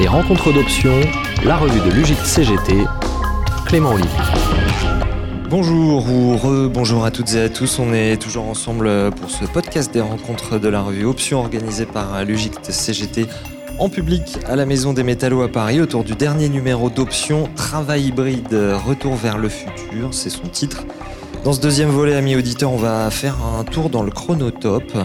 Les rencontres d'options, la revue de l'UGIC CGT, Clément Olivier. Bonjour ou re-bonjour à toutes et à tous. On est toujours ensemble pour ce podcast des rencontres de la revue Options organisé par l'UGIC CGT en public à la Maison des Métallos à Paris autour du dernier numéro d'Options Travail hybride, retour vers le futur, c'est son titre. Dans ce deuxième volet, amis auditeurs, on va faire un tour dans le chronotope,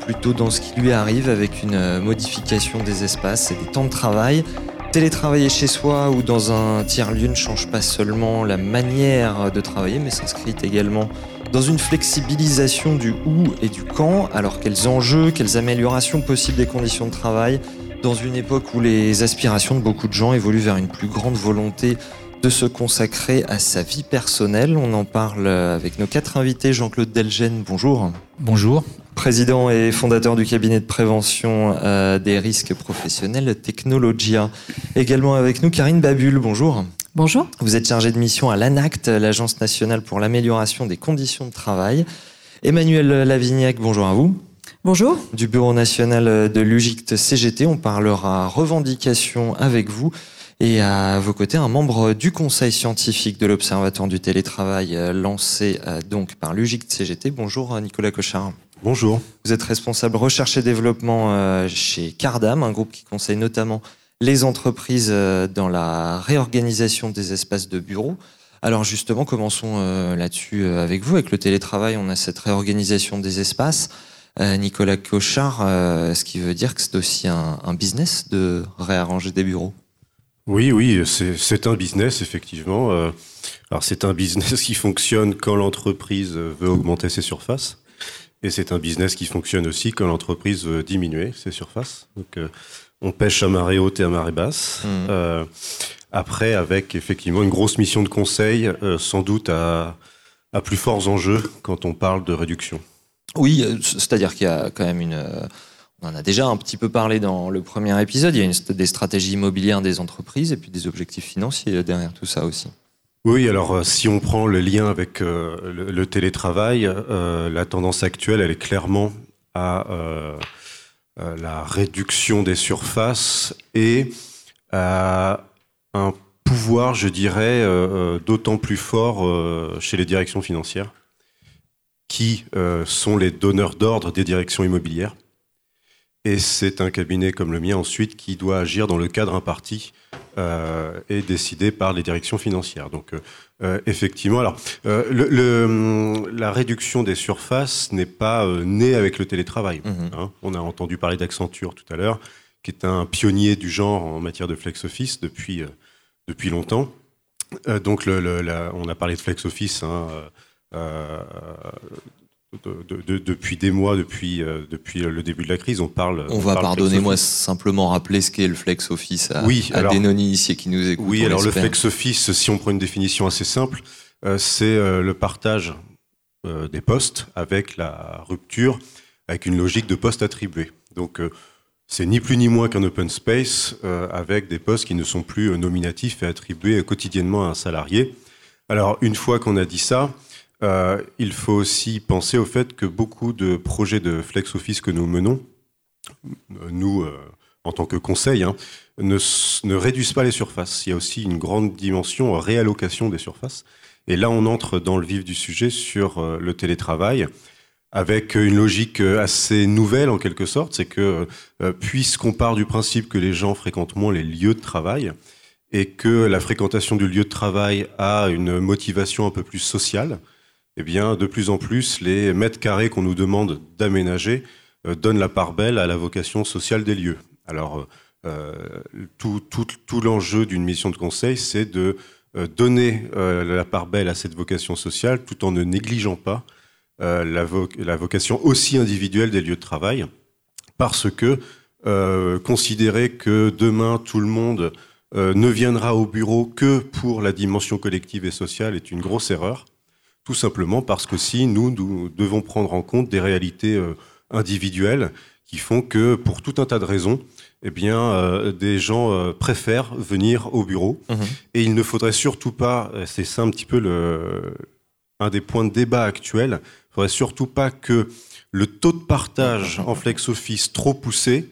plutôt dans ce qui lui arrive avec une modification des espaces et des temps de travail. Télétravailler chez soi ou dans un tiers-lieu ne change pas seulement la manière de travailler, mais s'inscrit également dans une flexibilisation du où et du quand. Alors quels enjeux, quelles améliorations possibles des conditions de travail dans une époque où les aspirations de beaucoup de gens évoluent vers une plus grande volonté de se consacrer à sa vie personnelle? On en parle avec nos quatre invités. Jean-Claude Delgène, bonjour. Bonjour. Président et fondateur du cabinet de prévention euh, des risques professionnels Technologia. Également avec nous Karine Babul, bonjour. Bonjour. Vous êtes chargé de mission à l'ANACT, l'Agence nationale pour l'amélioration des conditions de travail. Emmanuel Lavignac, bonjour à vous. Bonjour. Du Bureau national de l'UGICT CGT, on parlera revendication avec vous. Et à vos côtés, un membre du conseil scientifique de l'Observatoire du télétravail euh, lancé euh, donc par l'UGIC CGT. Bonjour Nicolas Cochard. Bonjour. Vous êtes responsable recherche et développement chez Cardam, un groupe qui conseille notamment les entreprises dans la réorganisation des espaces de bureaux. Alors justement, commençons là-dessus avec vous. Avec le télétravail, on a cette réorganisation des espaces. Nicolas Cochard, ce qui veut dire que c'est aussi un business de réarranger des bureaux? Oui, oui, c'est un business, effectivement. Euh, alors, c'est un business qui fonctionne quand l'entreprise veut augmenter ses surfaces. Et c'est un business qui fonctionne aussi quand l'entreprise veut diminuer ses surfaces. Donc, euh, on pêche à marée haute et à marée basse. Mmh. Euh, après, avec effectivement une grosse mission de conseil, sans doute à, à plus forts enjeux quand on parle de réduction. Oui, c'est-à-dire qu'il y a quand même une on en a déjà un petit peu parlé dans le premier épisode. Il y a une, des stratégies immobilières des entreprises et puis des objectifs financiers derrière tout ça aussi. Oui, alors euh, si on prend le lien avec euh, le, télétravail, euh, la tendance actuelle, elle est clairement à la réduction des surfaces et à un pouvoir, je dirais, d'autant plus fort chez les directions financières, qui sont les donneurs d'ordre des directions immobilières et c'est un cabinet comme le mien ensuite qui doit agir dans le cadre imparti euh, et décidé par les directions financières. Donc euh, euh effectivement, alors euh, le, la réduction des surfaces n'est pas née avec le télétravail. Mhm. Hein. On a entendu parler d'Accenture tout à l'heure, qui est un pionnier du genre en matière de flex office depuis depuis longtemps. donc le, la, on a parlé de flex office. Hein, depuis des mois, depuis, euh, depuis le début de la crise, on parle. On, va, pardonnez-moi, simplement rappeler ce qu'est le flex office à, oui, à ici qui nous écoute. Oui, alors le flex office, si on prend une définition assez simple, euh, c'est euh, le partage des postes avec la rupture, avec une logique de postes attribués. Donc, c'est ni plus ni moins qu'un open space avec des postes qui ne sont plus nominatifs et attribués quotidiennement à un salarié. Alors, une fois qu'on a dit ça, euh, il faut aussi penser au fait que beaucoup de projets de flex office que nous menons, nous, euh, en tant que conseil, hein, ne, réduisent pas les surfaces. Il y a aussi une grande dimension réallocation des surfaces. Et là, on entre dans le vif du sujet sur euh, le télétravail, avec une logique assez nouvelle en quelque sorte. C'est que, puisqu'on part du principe que les gens fréquentent moins les lieux de travail, et que la fréquentation du lieu de travail a une motivation un peu plus sociale, eh bien, de plus en plus, les mètres carrés qu'on nous demande d'aménager euh, donnent la part belle à la vocation sociale des lieux. Alors, euh, tout, l'enjeu d'une mission de conseil, c'est de euh, donner la part belle à cette vocation sociale tout en ne négligeant pas la, vocation aussi individuelle des lieux de travail, parce que considérer que demain tout le monde ne viendra au bureau que pour la dimension collective et sociale est une grosse erreur. Tout simplement parce que si nous, nous devons prendre en compte des réalités euh, individuelles qui font que, pour tout un tas de raisons, eh bien, euh, des gens euh, préfèrent venir au bureau. Mhm. Et il ne faudrait surtout pas, c'est ça un petit peu le, un des points de débat actuels, il ne faudrait surtout pas que le taux de partage en flex office trop poussé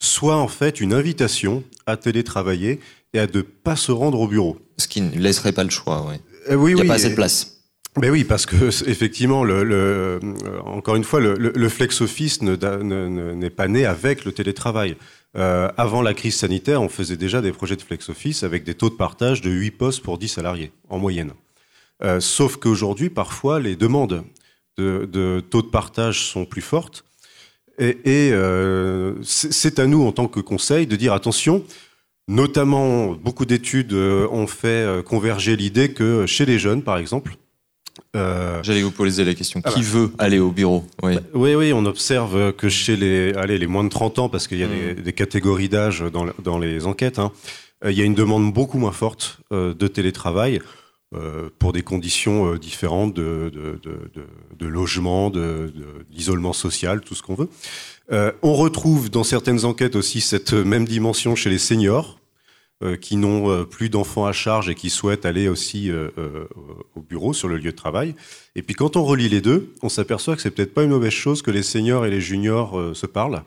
soit en fait une invitation à télétravailler et à ne pas se rendre au bureau. Ce qui ne laisserait pas le choix, oui. Euh, oui Il n'y a oui, pas assez de place. Ben oui, parce que effectivement, le, le- euh, encore une fois, le, le- le flex office ne da- ne- n'est pas né avec le télétravail. Euh, avant la crise sanitaire, on faisait déjà des projets de flex office avec des taux de partage de 8 postes pour 10 salariés en moyenne. Euh, sauf qu'aujourd'hui, parfois, les demandes de, de taux de partage sont plus fortes. Et, et, euh, c'est c'est à nous, en tant que conseil, de dire attention. Notamment, beaucoup d'études euh, ont fait euh, converger l'idée que chez les jeunes, par exemple, euh, J'allais vous poser la question. Ah Qui bah. veut aller au bureau? Oui. oui, oui, on observe que chez les, allez, les moins de 30 ans, parce qu'il y a Mm. des, des catégories d'âge dans, le- dans les enquêtes, hein, euh, il y a une demande beaucoup moins forte euh, de télétravail euh, pour des conditions euh, différentes de, de, de, de- logement, d'isolement social, tout ce qu'on veut. Euh, on retrouve dans certaines enquêtes aussi cette même dimension chez les seniors euh, qui n'ont euh, plus d'enfants à charge et qui souhaitent aller aussi euh, euh, au bureau, sur le lieu de travail. Et puis quand on relie les deux, on s'aperçoit que c'est peut-être pas une mauvaise chose que les seniors et les juniors euh, se parlent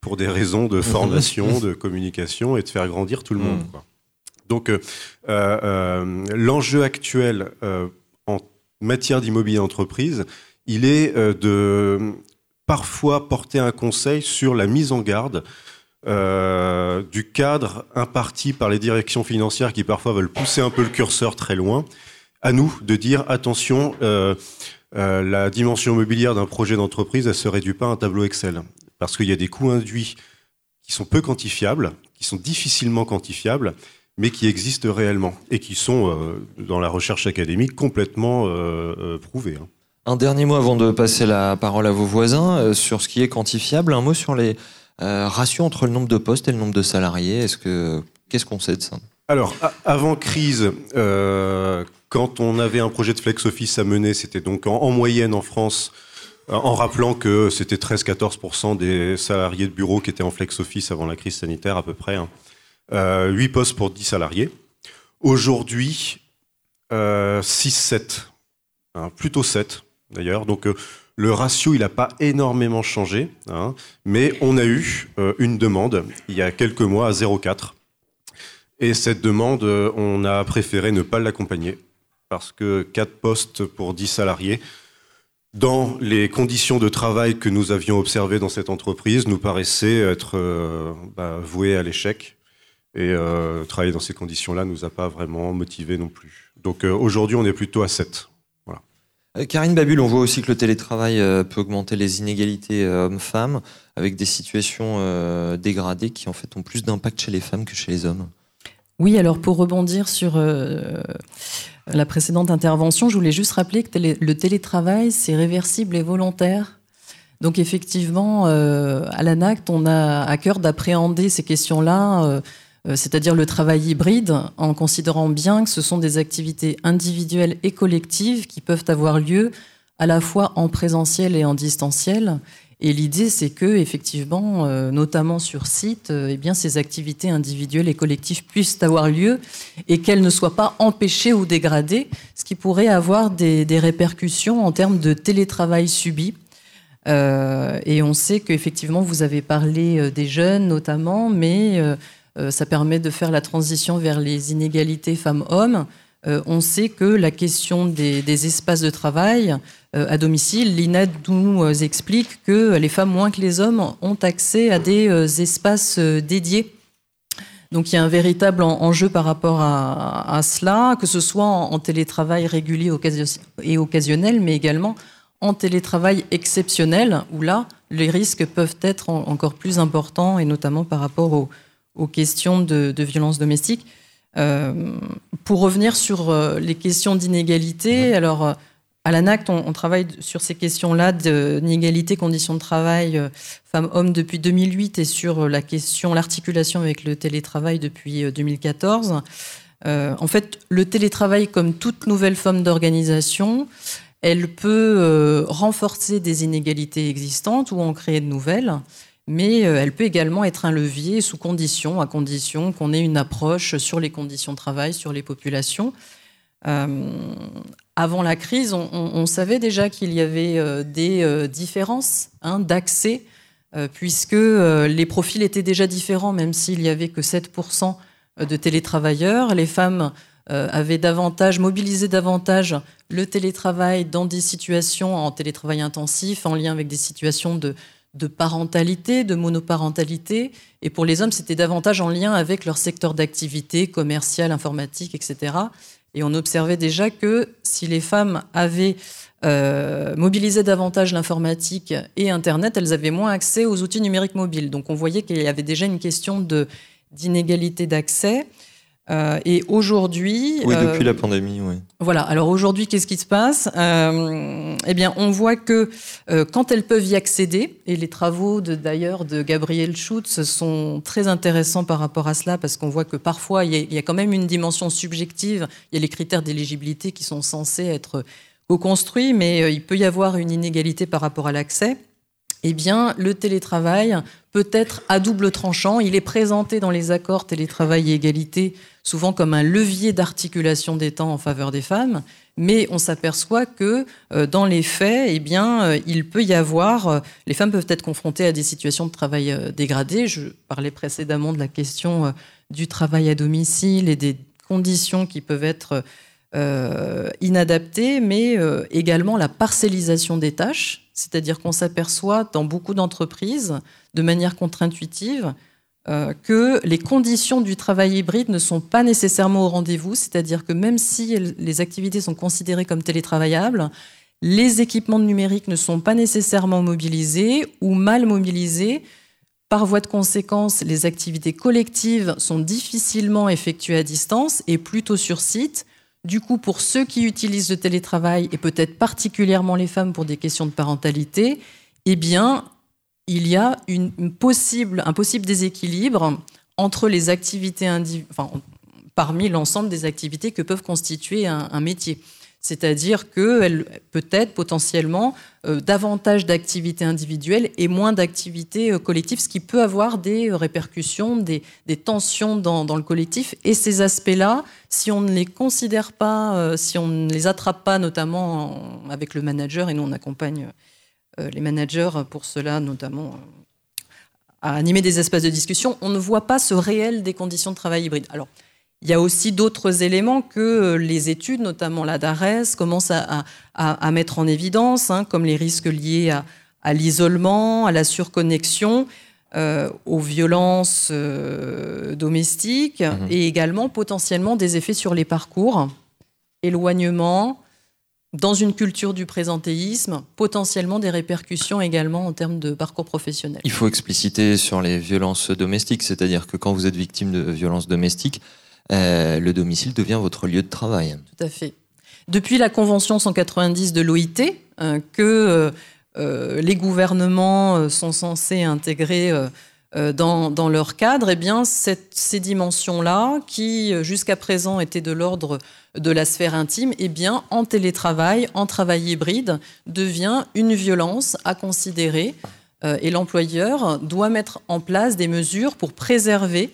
pour des raisons de formation, de communication et de faire grandir tout le monde. Quoi. Donc euh, euh, euh, l'enjeu actuel euh, en matière d'immobilier d'entreprise, il est euh, de parfois porter un conseil sur la mise en garde euh, du cadre imparti par les directions financières qui parfois veulent pousser un peu le curseur très loin, à nous de dire attention, euh, euh, la dimension immobilière d'un projet d'entreprise, elle se réduit pas à un tableau Excel. Parce qu'il y a des coûts induits qui sont peu quantifiables, qui sont difficilement quantifiables, mais qui existent réellement et qui sont, dans la recherche académique, complètement prouvés. hein. Un dernier mot avant de passer la parole à vos voisins sur ce qui est quantifiable. Un mot sur les euh, ratios entre le nombre de postes et le nombre de salariés. Est-ce que qu'est-ce qu'on sait de ça? Alors, avant crise, euh, quand on avait un projet de flex office à mener, c'était donc en, en moyenne en France, euh, en rappelant que c'était 13-14% des salariés de bureau qui étaient en flex office avant la crise sanitaire à peu près. hein. Euh, 8 postes pour 10 salariés. Aujourd'hui, euh, 6-7, hein, plutôt 7 d'ailleurs. Donc le ratio, il n'a pas énormément changé, hein, mais on a eu euh, une demande il y a quelques mois à 0,4. Et cette demande, euh, on a préféré ne pas l'accompagner parce que 4 postes pour 10 salariés, dans les conditions de travail que nous avions observées dans cette entreprise, nous paraissaient être euh, bah, voués à l'échec. Et travailler dans ces conditions-là nous a pas vraiment motivés non plus. Donc aujourd'hui, on est plutôt à 7. Euh, Karine Babul, on voit aussi que le télétravail euh, peut augmenter les inégalités euh, hommes-femmes avec des situations dégradées qui en fait ont plus d'impact chez les femmes que chez les hommes. Oui, alors pour rebondir sur la précédente intervention, je voulais juste rappeler que le télétravail, c'est réversible et volontaire. Donc effectivement, à l'ANACT, on a à cœur d'appréhender ces questions-là, c'est-à-dire le travail hybride, en considérant bien que ce sont des activités individuelles et collectives qui peuvent avoir lieu à la fois en présentiel et en distanciel. Et l'idée, c'est que, effectivement, euh, notamment sur site, euh, eh bien, ces activités individuelles et collectives puissent avoir lieu et qu'elles ne soient pas empêchées ou dégradées, ce qui pourrait avoir des, répercussions en termes de télétravail subi. Euh, et on sait qu'effectivement, vous avez parlé euh, des jeunes notamment, mais euh, euh, ça permet de faire la transition vers les inégalités femmes-hommes. Euh, on sait que la question des, espaces de travail euh, à domicile, l'INED nous euh, explique que les femmes, moins que les hommes, ont accès à des euh, espaces euh, dédiés. Donc il y a un véritable en- enjeu par rapport à, cela, que ce soit en, télétravail régulier et occasionnel, mais également en télétravail exceptionnel, où là, les risques peuvent être en- encore plus importants, et notamment par rapport aux, aux questions de, de violence domestique. Euh, pour revenir sur euh, les questions d'inégalité, alors euh, à l'ANACT, on, on travaille sur ces questions-là d'inégalité, conditions de travail euh, femmes-hommes depuis 2008 et sur la question, l'articulation avec le télétravail depuis euh, 2014. Euh, en fait, le télétravail, comme toute nouvelle forme d'organisation, elle peut euh, renforcer des inégalités existantes ou en créer de nouvelles, mais euh, elle peut également être un levier sous condition, à condition qu'on ait une approche sur les conditions de travail, sur les populations. Euh, avant la crise, on, savait déjà qu'il y avait euh, des différences hein, d'accès puisque les profils étaient déjà différents, même s'il y avait que 7% de télétravailleurs. Les femmes avaient davantage, mobilisé davantage le télétravail dans des situations en télétravail intensif, en lien avec des situations de, de parentalité, de monoparentalité. Et pour les hommes, c'était davantage en lien avec leur secteur d'activité, commercial, informatique, etc. Et on observait déjà que si les femmes avaient euh, mobilisé davantage l'informatique et Internet, elles avaient moins accès aux outils numériques mobiles. Donc on voyait qu'il y avait déjà une question d'inégalité d'accès. Euh, et aujourd'hui, oui, depuis euh, la pandémie, oui. Voilà. Alors aujourd'hui, qu'est-ce qui se passe? Euh, Eh bien, on voit que quand elles peuvent y accéder, et les travaux d'ailleurs de, Gabriel Schutz sont très intéressants par rapport à cela, parce qu'on voit que parfois il y, y, a, quand même une dimension subjective. Il y a les critères d'éligibilité qui sont censés être co-construits, mais il peut y avoir une inégalité par rapport à l'accès eh bien, le télétravail peut être à double tranchant. Il est présenté dans les accords télétravail et égalité souvent comme un levier d'articulation des temps en faveur des femmes, mais on s'aperçoit que euh, dans les faits, eh bien, euh, il peut y avoir, euh, les femmes peuvent être confrontées à des situations de travail dégradées. Je parlais précédemment de la question du travail à domicile et des conditions qui peuvent être inadaptées, mais également la parcellisation des tâches c'est-à-dire qu'on s'aperçoit dans beaucoup d'entreprises, de manière contre-intuitive, euh, que les conditions du travail hybride ne sont pas nécessairement au rendez-vous, c'est-à-dire que même si les activités sont considérées comme télétravaillables, les équipements numériques ne sont pas nécessairement mobilisés ou mal mobilisés. Par voie de conséquence, les activités collectives sont difficilement effectuées à distance et plutôt sur site, du coup, pour ceux qui utilisent le télétravail, et peut-être particulièrement les femmes pour des questions de parentalité, eh il y a un possible déséquilibre entre les activités parmi l'ensemble des activités que peuvent constituer un métier. C'est-à-dire qu'elle peut-être potentiellement euh, davantage d'activités individuelles et moins d'activités euh, collectives, ce qui peut avoir des euh, répercussions, des, tensions dans, le collectif. Et ces aspects-là, si on ne les considère pas, si on ne les attrape pas, notamment avec le manager, et nous on accompagne les managers pour cela, notamment à animer des espaces de discussion, on ne voit pas ce réel des conditions de travail hybride. Alors, il y a aussi d'autres éléments que euh, les études, notamment la DARES, commencent à, mettre en évidence, hein, comme les risques liés à, l'isolement, à la surconnexion, euh, aux violences euh, domestiques mhm. et également potentiellement des effets sur les parcours, éloignement, dans une culture du présentéisme, potentiellement des répercussions également en termes de parcours professionnel. Il faut expliciter sur les violences domestiques, c'est-à-dire que quand vous êtes victime de violences domestiques, euh, le domicile devient votre lieu de travail. Tout à fait. Depuis la Convention 190 de l'OIT, euh, que euh, les gouvernements sont censés intégrer dans, leur cadre, eh bien, ces dimensions-là, qui jusqu'à présent étaient de l'ordre de la sphère intime, eh bien, en télétravail, en travail hybride, devient une violence à considérer. et l'employeur doit mettre en place des mesures pour préserver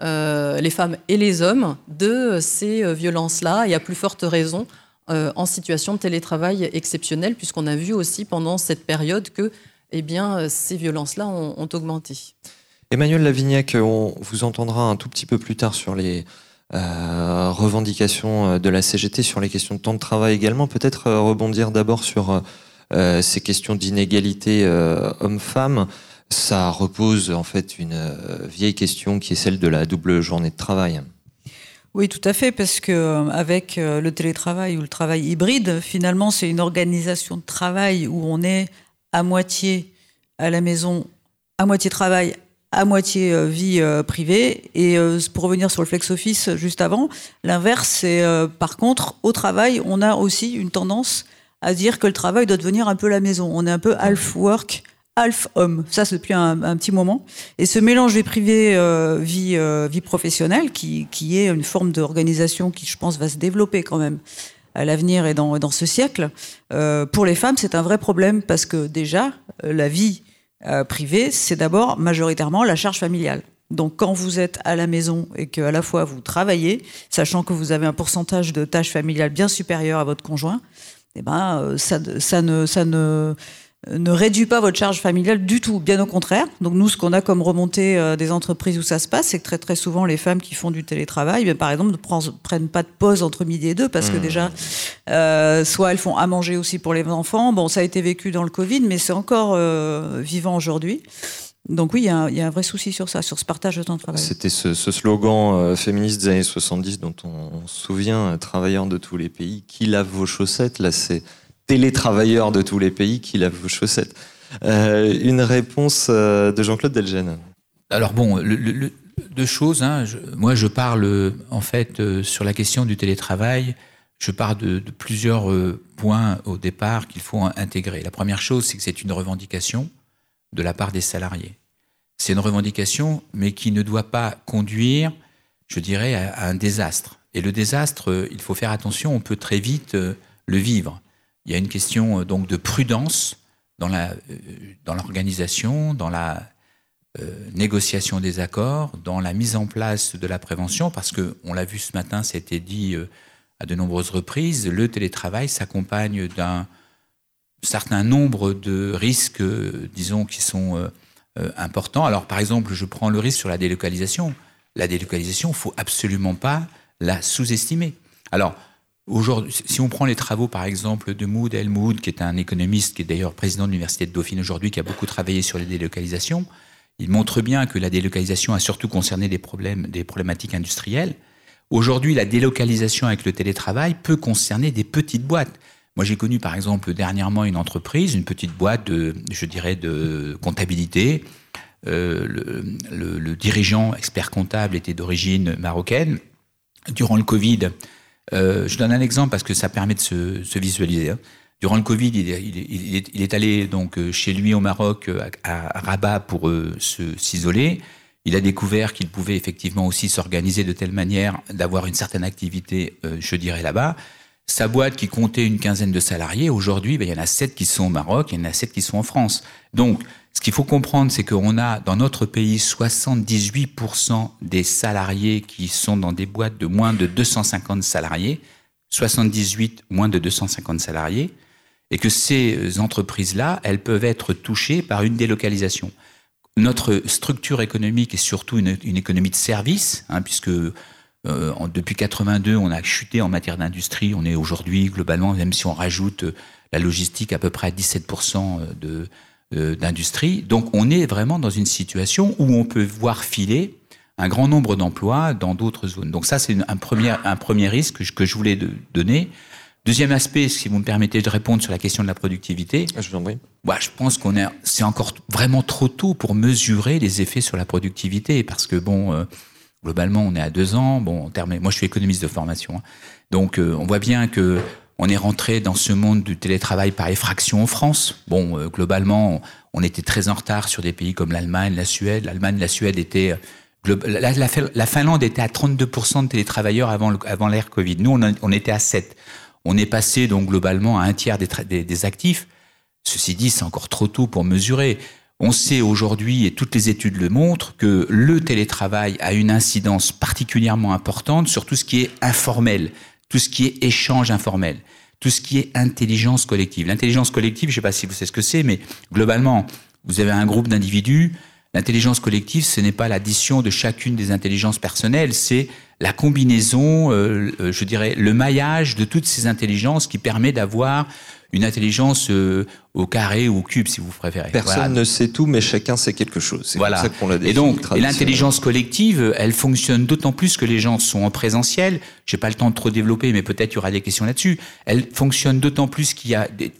euh, les femmes et les hommes de ces euh, violences-là, et à plus forte raison euh, en situation de télétravail exceptionnel, puisqu'on a vu aussi pendant cette période que eh bien, ces violences-là ont, augmenté. Emmanuel Lavignac, on vous entendra un tout petit peu plus tard sur les revendications de la CGT, sur les questions de temps de travail également. Peut-être rebondir d'abord sur ces questions d'inégalité homme-femme ça repose en fait une euh, vieille question qui est celle de la double journée de travail. Oui, tout à fait, parce que euh, avec euh, le télétravail ou le travail hybride, finalement, c'est une organisation de travail où on est à moitié à la maison, à moitié travail, à moitié vie privée. Et pour revenir sur le flex office juste avant, l'inverse, c'est par contre au travail, on a aussi une tendance à dire que le travail doit devenir un peu la maison. On est un peu half work, half homme. Ça, c'est depuis un, petit moment. Et ce mélange vie privée, euh, vie, euh, vie professionnelle, qui, qui est une forme d'organisation qui, je pense, va se développer quand même à l'avenir et dans, dans ce siècle, euh, pour les femmes, c'est un vrai problème parce que déjà, la vie privée, c'est d'abord majoritairement la charge familiale. Donc quand vous êtes à la maison et que à la fois vous travaillez, sachant que vous avez un pourcentage de tâches familiales bien supérieur à votre conjoint, eh ben ça, ça ne ça ne ne réduit pas votre charge familiale du tout, bien au contraire. Donc nous, ce qu'on a comme remontée euh, des entreprises où ça se passe, c'est que très très souvent les femmes qui font du télétravail, ben, par exemple, ne prennent pas de pause entre midi et deux parce que mmh. déjà, euh, soit elles font à manger aussi pour les enfants. Bon, ça a été vécu dans le Covid, mais c'est encore euh, vivant aujourd'hui. Donc oui, il y, a un vrai souci sur ça, sur ce partage de temps de travail. C'était ce, slogan féministe des années 70 dont on, se souvient, travailleurs de tous les pays, qui lavent vos chaussettes. Là, c'est télétravailleurs de tous les pays qui lavent vos chaussettes. Euh, une réponse euh, de Jean-Claude Delgène. Alors bon, deux choses. Hein. moi, je parle en fait euh, sur la question du télétravail. Je parle de, plusieurs points au départ qu'il faut intégrer. La première chose, c'est que c'est une revendication de la part des salariés. C'est une revendication, mais qui ne doit pas conduire, je dirais, à un désastre. Et le désastre, il faut faire attention, on peut très vite le vivre. Il y a une question euh, donc de prudence dans la euh, dans l'organisation, dans la euh, négociation des accords, dans la mise en place de la prévention, parce que on l'a vu ce matin, c'était dit à de nombreuses reprises, le télétravail s'accompagne d'un certain nombre de risques, disons, qui sont importants. Alors, par exemple, je prends le risque sur la délocalisation. La délocalisation, il faut absolument pas la sous-estimer. Alors, Aujourd'hui, si on prend les travaux, par exemple, de Mood Elmoud, qui est un économiste, qui est d'ailleurs président de l'Université de Dauphine aujourd'hui, qui a beaucoup travaillé sur les délocalisations, il montre bien que la délocalisation a surtout concerné des problèmes, des problématiques industrielles. Aujourd'hui, la délocalisation avec le télétravail peut concerner des petites boîtes. Moi, j'ai connu, par exemple, dernièrement une entreprise, une petite boîte de, je dirais, de comptabilité. Euh, le, le dirigeant expert comptable était d'origine marocaine. Durant le Covid, euh, je donne un exemple parce que ça permet de se, visualiser. Hein. Durant le Covid, il est, allé donc euh, chez lui au Maroc, euh, à, Rabat, pour s'isoler. Il a découvert qu'il pouvait effectivement aussi s'organiser de telle manière d'avoir une certaine activité, je dirais, là-bas. Sa boîte qui comptait une quinzaine de salariés, aujourd'hui, ben, il y en a sept qui sont au Maroc, il y en a sept qui sont en France. Donc, ce qu'il faut comprendre, c'est qu'on a dans notre pays 78% des salariés qui sont dans des boîtes de moins de 250 salariés, 78 moins de 250 salariés, et que ces entreprises-là, elles peuvent être touchées par une délocalisation. Notre structure économique est surtout une, économie de service, hein, puisque euh, depuis 82, on a chuté en matière d'industrie. On est aujourd'hui globalement, même si on rajoute euh, la logistique, à peu près à 17% de euh, d'industrie. Donc on est vraiment dans une situation où on peut voir filer un grand nombre d'emplois dans d'autres zones. Donc ça, c'est un premier, un premier risque que je voulais donner. Deuxième aspect, si vous me permettez de répondre sur la question de la productivité. Ah, je vous en prie. Bah, je pense qu'on est, c'est encore vraiment trop tôt pour mesurer les effets sur la productivité, parce que bon, euh, globalement, on est à deux ans. Bon, en termes, moi, je suis économiste de formation, hein. donc euh, on voit bien que on est rentré dans ce monde du télétravail par effraction en France. Bon, euh, globalement, on était très en retard sur des pays comme l'Allemagne, la Suède. L'Allemagne, la Suède étaient euh, la, Finlande était à 32% de télétravailleurs avant, avant l'ère Covid. Nous, on, était à 7. On est passé donc globalement à un tiers des, des actifs. Ceci dit, c'est encore trop tôt pour mesurer. On sait aujourd'hui, et toutes les études le montrent, que le télétravail a une incidence particulièrement importante sur tout ce qui est informel tout ce qui est échange informel, tout ce qui est intelligence collective. L'intelligence collective, je ne sais pas si vous savez ce que c'est, mais globalement, vous avez un groupe d'individus. L'intelligence collective, ce n'est pas l'addition de chacune des intelligences personnelles, c'est la combinaison, euh, euh, je dirais, le maillage de toutes ces intelligences qui permet d'avoir une intelligence euh, au carré ou au cube, si vous préférez. Personne ne sait tout, mais chacun sait quelque chose. C'est voilà. ça qu'on l'a Et donc, l'intelligence collective, elle fonctionne d'autant plus que les gens sont en présentiel. J'ai pas le temps de trop développer, mais peut-être il y aura des questions là-dessus. Elle fonctionne d'autant plus qu'il y a des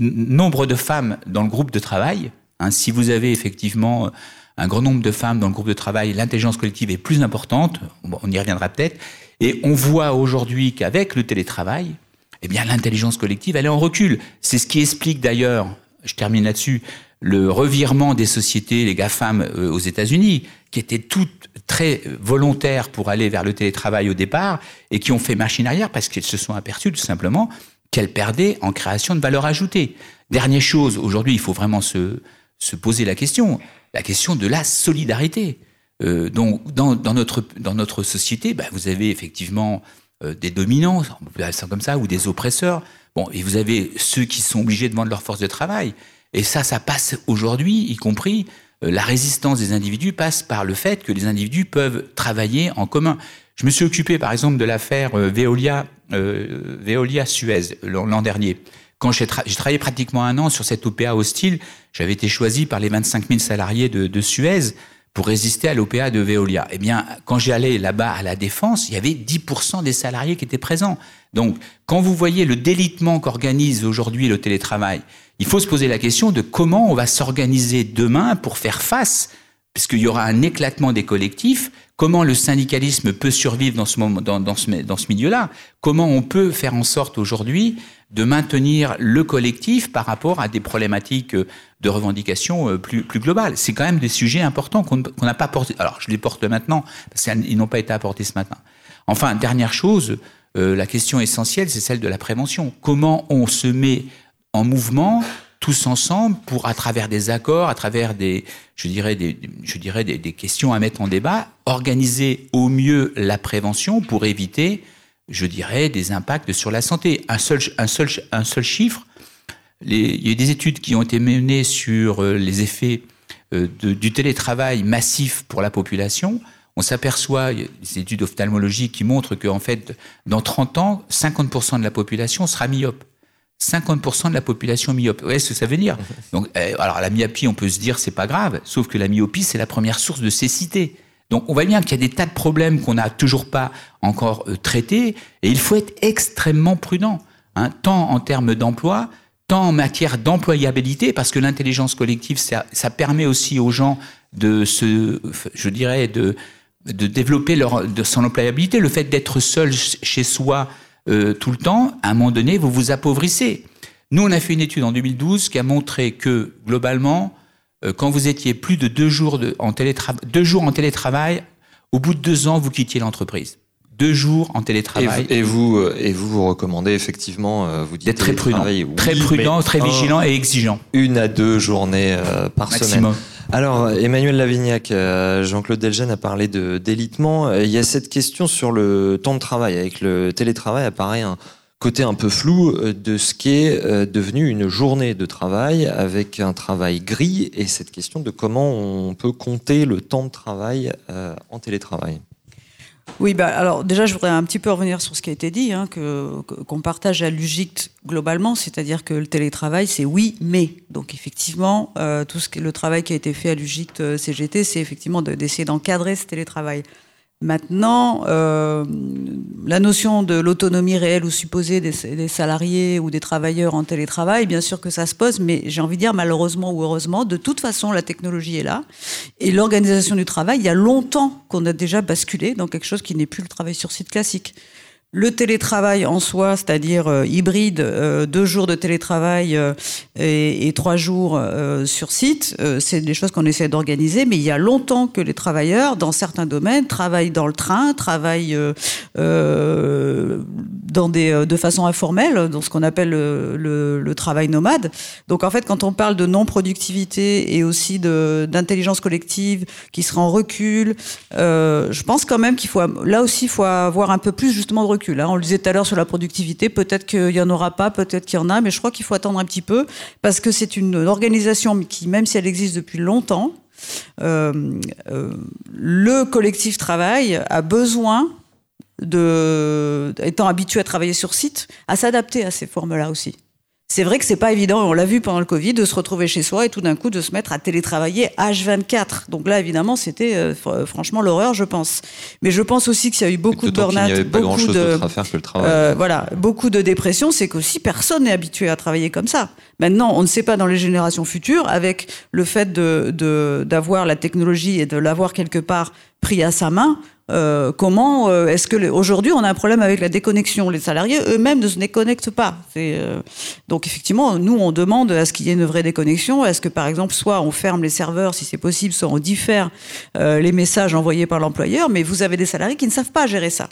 nombre de femmes dans le groupe de travail. Hein, si vous avez effectivement un grand nombre de femmes dans le groupe de travail, l'intelligence collective est plus importante. On y reviendra peut-être. Et on voit aujourd'hui qu'avec le télétravail, eh bien l'intelligence collective, elle est en recul. C'est ce qui explique d'ailleurs, je termine là-dessus, le revirement des sociétés, les GAFAM euh, aux États-Unis, qui étaient toutes très volontaires pour aller vers le télétravail au départ et qui ont fait machine arrière parce qu'elles se sont aperçues tout simplement qu'elles perdaient en création de valeur ajoutée. Dernière chose, aujourd'hui, il faut vraiment se, se poser la question, la question de la solidarité. Euh, donc, dans, dans, notre, dans notre société, bah, vous avez effectivement euh, des dominants, comme ça, ou des oppresseurs. Bon, et vous avez ceux qui sont obligés de vendre leur force de travail. Et ça, ça passe aujourd'hui, y compris euh, la résistance des individus passe par le fait que les individus peuvent travailler en commun. Je me suis occupé, par exemple, de l'affaire euh, Veolia, euh, Veolia Suez l'an dernier. Quand j'ai travaillé pratiquement un an sur cette OPA hostile, j'avais été choisi par les 25 000 salariés de Suez pour résister à l'OPA de Veolia. Eh bien, quand j'ai allé là-bas à la Défense, il y avait 10% des salariés qui étaient présents. Donc, quand vous voyez le délitement qu'organise aujourd'hui le télétravail, il faut se poser la question de comment on va s'organiser demain pour faire face, puisqu'il y aura un éclatement des collectifs, comment le syndicalisme peut survivre dans ce, milieu-là, comment on peut faire en sorte aujourd'hui de maintenir le collectif par rapport à des problématiques de revendication euh, plus, plus globales? C'est quand même des sujets importants qu'on n'a pas portés. Alors, je les porte maintenant, parce qu'ils n'ont pas été apportés ce matin. Enfin, dernière chose, euh, la question essentielle, c'est celle de la prévention. Comment on se met en mouvement tous ensemble pour, à travers des accords, à travers des, je dirais, des, je dirais des, questions à mettre en débat, organiser au mieux la prévention pour éviter, je dirais, des impacts sur la santé. Un seul, un seul, un seul chiffre. Il y a eu des études qui ont été menées sur euh, les effets euh, du télétravail massif pour la population. On s'aperçoit, il y a des études ophtalmologiques qui montrent qu'en fait, dans 30 ans, 50% de la population sera myope. 50% de la population myope. Vous voyez ce que ça veut dire? Donc, euh, alors la myopie, on peut se dire c'est pas grave, sauf que la myopie c'est la première source de cécité. Donc on voit bien qu'il y a des tas de problèmes qu'on n'a toujours pas encore euh, traités, et il faut être extrêmement prudent, hein, tant en termes d'emploi, tant en matière d'employabilité, parce que l'intelligence collective, ça, ça, permet aussi aux gens de se, je dirais, de, de développer leur, de son employabilité. Le fait d'être seul chez soi, euh, tout le temps, à un moment donné, vous vous appauvrissez. Nous, on a fait une étude en 2012 qui a montré que, globalement, euh, quand vous étiez plus de deux jours, de, en, deux jours en télétravail, au bout de deux ans, vous quittiez l'entreprise. Deux jours en télétravail. Et vous, et vous, et vous, vous recommandez effectivement, euh, vous dites très prudent, oui, très prudent, très vigilant et exigeant. Une à deux journées euh, par Maximum. semaine. Alors, Emmanuel Lavignac, euh, Jean-Claude Delgen a parlé de d'élitement. Il y a cette question sur le temps de travail. Avec le télétravail apparaît un côté un peu flou de ce qui est devenu une journée de travail avec un travail gris et cette question de comment on peut compter le temps de travail en télétravail. Oui, bah, alors déjà, je voudrais un petit peu revenir sur ce qui a été dit, hein, qu'on partage à l'UGICT globalement, c'est-à-dire que le télétravail, c'est oui, mais. Donc effectivement, euh, tout ce que, le travail qui a été fait à l'UGICT CGT, c'est effectivement de, d'essayer d'encadrer ce télétravail. Maintenant, euh, la notion de l'autonomie réelle ou supposée des, des, salariés ou des travailleurs en télétravail, bien sûr que ça se pose, mais j'ai envie de dire malheureusement ou heureusement, de toute façon, la technologie est là. Et l'organisation du travail, il y a longtemps qu'on a déjà basculé dans quelque chose qui n'est plus le travail sur site classique. Le télétravail en soi, c'est-à-dire euh, hybride, euh, deux jours de télétravail euh, et, trois jours euh, sur site, c'est des choses qu'on essaie d'organiser, mais il y a longtemps que les travailleurs, dans certains domaines, travaillent dans le train, travaillent dans des, de façon informelle, dans ce qu'on appelle le, le, travail nomade. Donc en fait, quand on parle de non-productivité et aussi d'intelligence collective qui sera en recul, je pense quand même qu'il faut, là aussi, il faut avoir un peu plus justement de recul. Hein. On le disait tout à l'heure sur la productivité, peut-être qu'il n'y en aura pas, peut-être qu'il y en a, mais je crois qu'il faut attendre un petit peu parce que c'est une organisation qui, même si elle existe depuis longtemps, euh, euh, le collectif travail a besoin de, étant habitué à travailler sur site, à s'adapter à ces formes-là aussi. C'est vrai que c'est pas évident, et on l'a vu pendant le Covid, de se retrouver chez soi et tout d'un coup de se mettre à télétravailler H24. Donc là, évidemment, c'était euh, franchement l'horreur, je pense. Mais je pense aussi qu'il y a eu beaucoup de burn-out, beaucoup de, à faire que le travail. Euh, voilà, beaucoup de dépression. C'est qu'aussi personne n'est habitué à travailler comme ça. Maintenant, on ne sait pas dans les générations futures, avec le fait de d'avoir la technologie et de l'avoir quelque part pris à sa main, euh, comment euh, est-ce que aujourd'hui on a un problème avec la déconnexion? Les salariés eux-mêmes ne se déconnectent pas. Euh, donc effectivement, nous on demande à ce qu'il y ait une vraie déconnexion. Est-ce que par exemple, soit on ferme les serveurs si c'est possible, soit on diffère euh, les messages envoyés par l'employeur. Mais vous avez des salariés qui ne savent pas gérer ça,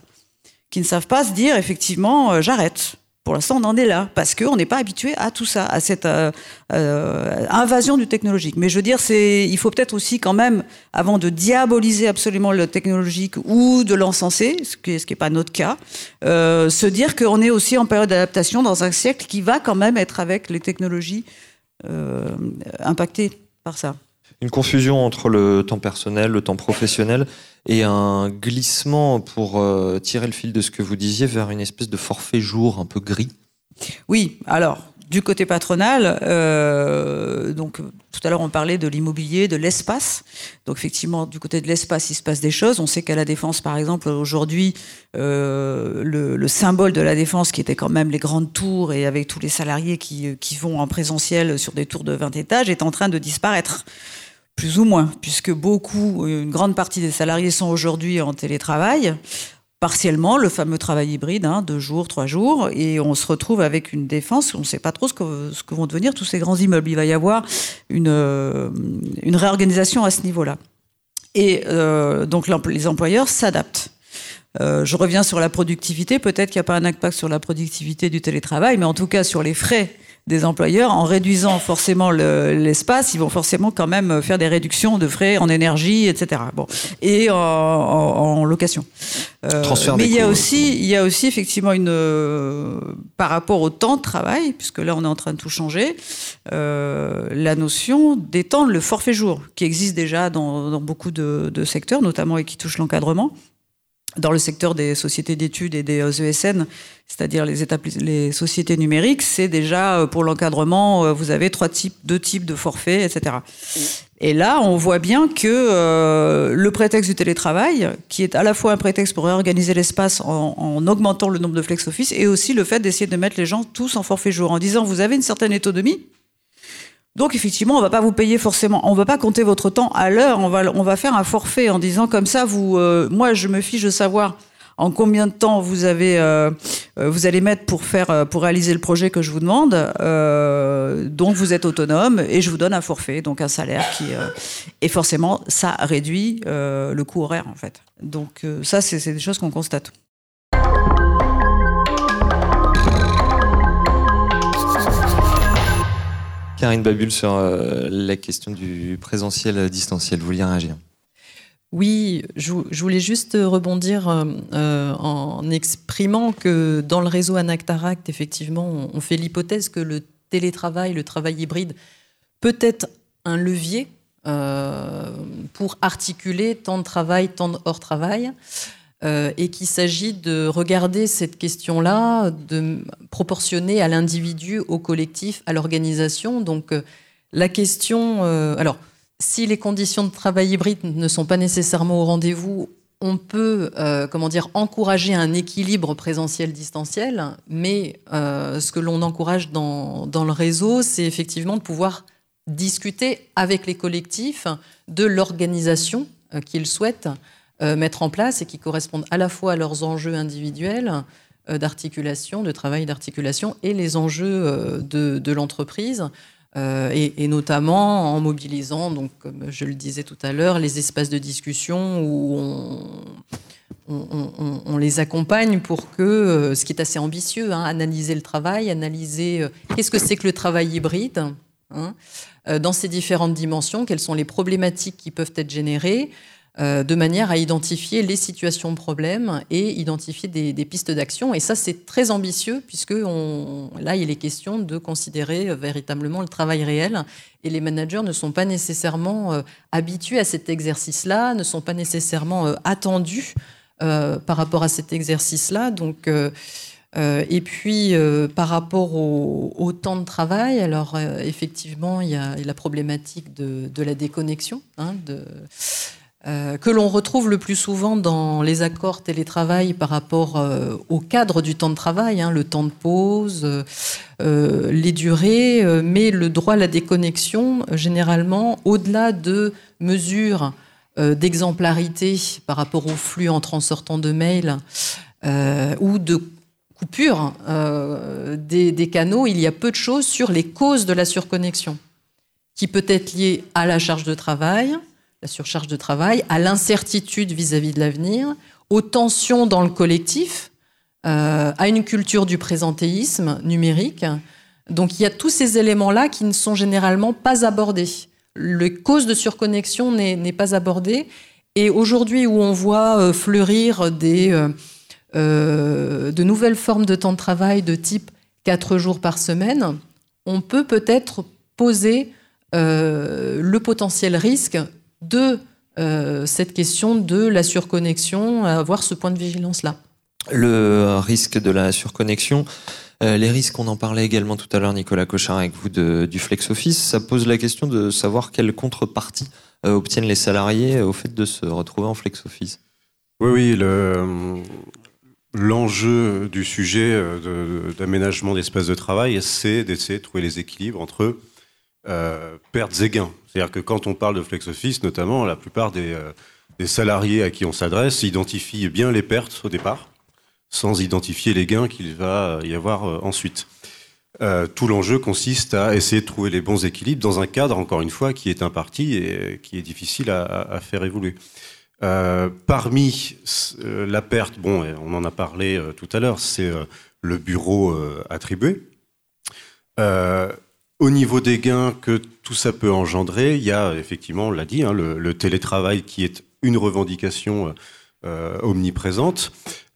qui ne savent pas se dire effectivement j'arrête. Pour l'instant, on en est là parce qu'on n'est pas habitué à tout ça, à cette euh, euh, invasion du technologique. Mais je veux dire, il faut peut-être aussi quand même, avant de diaboliser absolument le technologique ou de l'encenser, ce qui n'est ce qui est pas notre cas, euh, se dire qu'on est aussi en période d'adaptation dans un siècle qui va quand même être avec les technologies impactés par ça. Une confusion entre le temps personnel, le temps professionnel et un glissement pour tirer le fil de ce que vous disiez vers une espèce de forfait jour un peu gris. Oui, alors du côté patronal, euh, donc tout à l'heure on parlait de l'immobilier, de l'espace. Donc effectivement, du côté de l'espace, il se passe des choses. On sait qu'à la défense, par exemple, aujourd'hui, euh, le, symbole de la défense, qui était quand même les grandes tours et avec tous les salariés qui vont en présentiel sur des tours de 20 étages, est en train de disparaître. Plus ou moins, puisque beaucoup, une grande partie des salariés sont aujourd'hui en télétravail partiellement le fameux travail hybride, hein, deux jours, trois jours, et on se retrouve avec une défense, on ne sait pas trop ce que, vont devenir tous ces grands immeubles. Il va y avoir une, euh, réorganisation à ce niveau-là. Et euh, donc les employeurs s'adaptent. Euh, je reviens sur la productivité. Peut-être qu'il n'y a pas un impact sur la productivité du télétravail, mais en tout cas sur les frais des employeurs, en réduisant forcément l'espace, ils vont forcément quand même faire des réductions de frais en énergie, etc. Bon, et en, location. Euh, mais il y a aussi, il y a aussi effectivement une, euh, par rapport au temps de travail, puisque là on est en train de tout changer, euh, la notion d'étendre le forfait jour, qui existe déjà dans, dans beaucoup de, de secteurs, notamment et qui touche l'encadrement dans le secteur des sociétés d'études et des ESN, euh, e c'est-à-dire les, sociétés numériques, c'est déjà euh, pour l'encadrement, euh, vous avez trois types, deux types de forfaits, etc. Et là, on voit bien que le prétexte du télétravail, qui est à la fois un prétexte pour réorganiser l'espace en, en, augmentant le nombre de flex office, et aussi le fait d'essayer de mettre les gens tous en forfait jour, en disant vous avez une certaine autonomie, donc effectivement, on va pas vous payer forcément, on va pas compter votre temps à l'heure, on va, on va faire un forfait en disant comme ça, vous, euh, moi je me fiche de savoir en combien de temps vous avez, euh, euh, vous allez mettre pour faire, pour réaliser le projet que je vous demande. donc vous êtes autonome et je vous donne un forfait, donc un salaire qui, et forcément ça réduit le coût horaire en fait. Donc ça c'est des choses qu'on constate. Karine Babul sur euh, la question du présentiel distanciel. Vous vouliez réagir? Oui, je, voulais juste rebondir euh, en exprimant que dans le réseau Anactaract, effectivement, on fait l'hypothèse que le télétravail, le travail hybride, peut être un levier euh, pour articuler temps de travail, temps de hors travail. Euh, et qu'il s'agit de regarder cette question-là, de proportionner à l'individu, au collectif, à l'organisation. Donc euh, la question, euh, alors si les conditions de travail hybride ne sont pas nécessairement au rendez-vous, on peut, comment dire, encourager un équilibre présentiel-distanciel, mais ce que l'on encourage dans, le réseau, c'est effectivement de pouvoir discuter avec les collectifs de l'organisation qu'ils souhaitent mettre en place et qui correspondent à la fois à leurs enjeux individuels euh, d'articulation, de travail d'articulation et les enjeux euh, de, l'entreprise. Et, notamment en mobilisant, donc, comme je le disais tout à l'heure, les espaces de discussion où on, les accompagne pour que, ce qui est assez ambitieux, hein, analyser le travail, analyser qu'est-ce que c'est que le travail hybride, hein, dans ses différentes dimensions, quelles sont les problématiques qui peuvent être générées, euh, de manière à identifier les situations de problème et identifier des, pistes d'action. Et ça, c'est très ambitieux, puisque là, il est question de considérer euh, véritablement le travail réel. Et les managers ne sont pas nécessairement euh, habitués à cet exercice-là, ne sont pas nécessairement attendus par rapport à cet exercice-là. Donc, et puis, par rapport au, temps de travail, alors effectivement, il y a la problématique de, la déconnexion. Hein, euh, que l'on retrouve le plus souvent dans les accords télétravail par rapport euh, au cadre du temps de travail, hein, le temps de pause, euh, les durées, mais le droit à la déconnexion, généralement, au-delà de mesures d'exemplarité par rapport au flux entrant sortant de mails ou de coupure des canaux, il y a peu de choses sur les causes de la surconnexion, qui peut être liée à la charge de travail, la surcharge de travail, à l'incertitude vis-à-vis de l'avenir, aux tensions dans le collectif, euh, à une culture du présentéisme numérique. Donc il y a tous ces éléments-là qui ne sont généralement pas abordés. Le cause de surconnexion n'est pas abordé. Et aujourd'hui où on voit euh, fleurir des, euh, de nouvelles formes de temps de travail de type 4 jours par semaine, on peut peut-être poser le potentiel risque de cette question de la surconnexion, avoir ce point de vigilance-là. Le risque de la surconnexion, les risques, on en parlait également tout à l'heure, Nicolas Cochard, avec vous, de, du flex office, ça pose la question de savoir quelle contrepartie obtiennent les salariés au fait de se retrouver en flex office. Oui, oui, le, l'enjeu du sujet euh, d'aménagement d'espace de travail, c'est d'essayer de trouver les équilibres entre euh, pertes et gains. C'est-à-dire que quand on parle de flex office, notamment, la plupart euh, des, salariés à qui on s'adresse identifient bien les pertes au départ, sans identifier les gains qu'il va y avoir ensuite. tout l'enjeu consiste à essayer de trouver les bons équilibres dans un cadre, encore une fois, qui est imparti et qui est difficile à faire évoluer. Euh, parmi euh, la perte, bon, on en a parlé euh, tout à l'heure, c'est le bureau attribué. Au niveau des gains que tout ça peut engendrer, il y a effectivement, on l'a dit, hein, le, télétravail qui est une revendication omniprésente.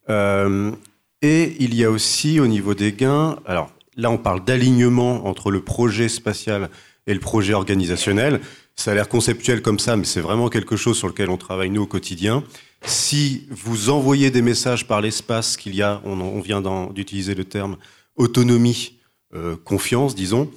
et il y a aussi au niveau des gains, alors là on parle d'alignement entre le projet spatial et le projet organisationnel. Ça a l'air conceptuel comme ça, mais c'est vraiment quelque chose sur lequel on travaille nous au quotidien. Si vous envoyez des messages par l'espace qu'il y a, on, vient d'utiliser le terme autonomie, euh, confiance, disons,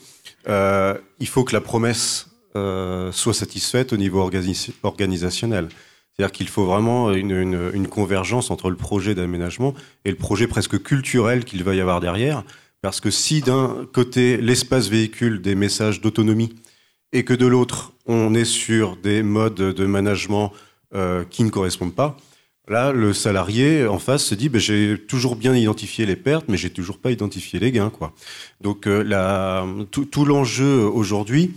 euh, il faut que la promesse euh, soit satisfaite au niveau organisationnel. C'est-à-dire qu'il faut vraiment une, convergence entre le projet d'aménagement et le projet presque culturel qu'il va y avoir derrière. Parce que si d'un côté l'espace véhicule des messages d'autonomie, et que de l'autre, on est sur des modes de management euh, qui ne correspondent pas, là, le salarié en face se dit ben, j'ai toujours bien identifié les pertes, mais j'ai toujours pas identifié les gains. Donc, euh, tout, l'enjeu aujourd'hui,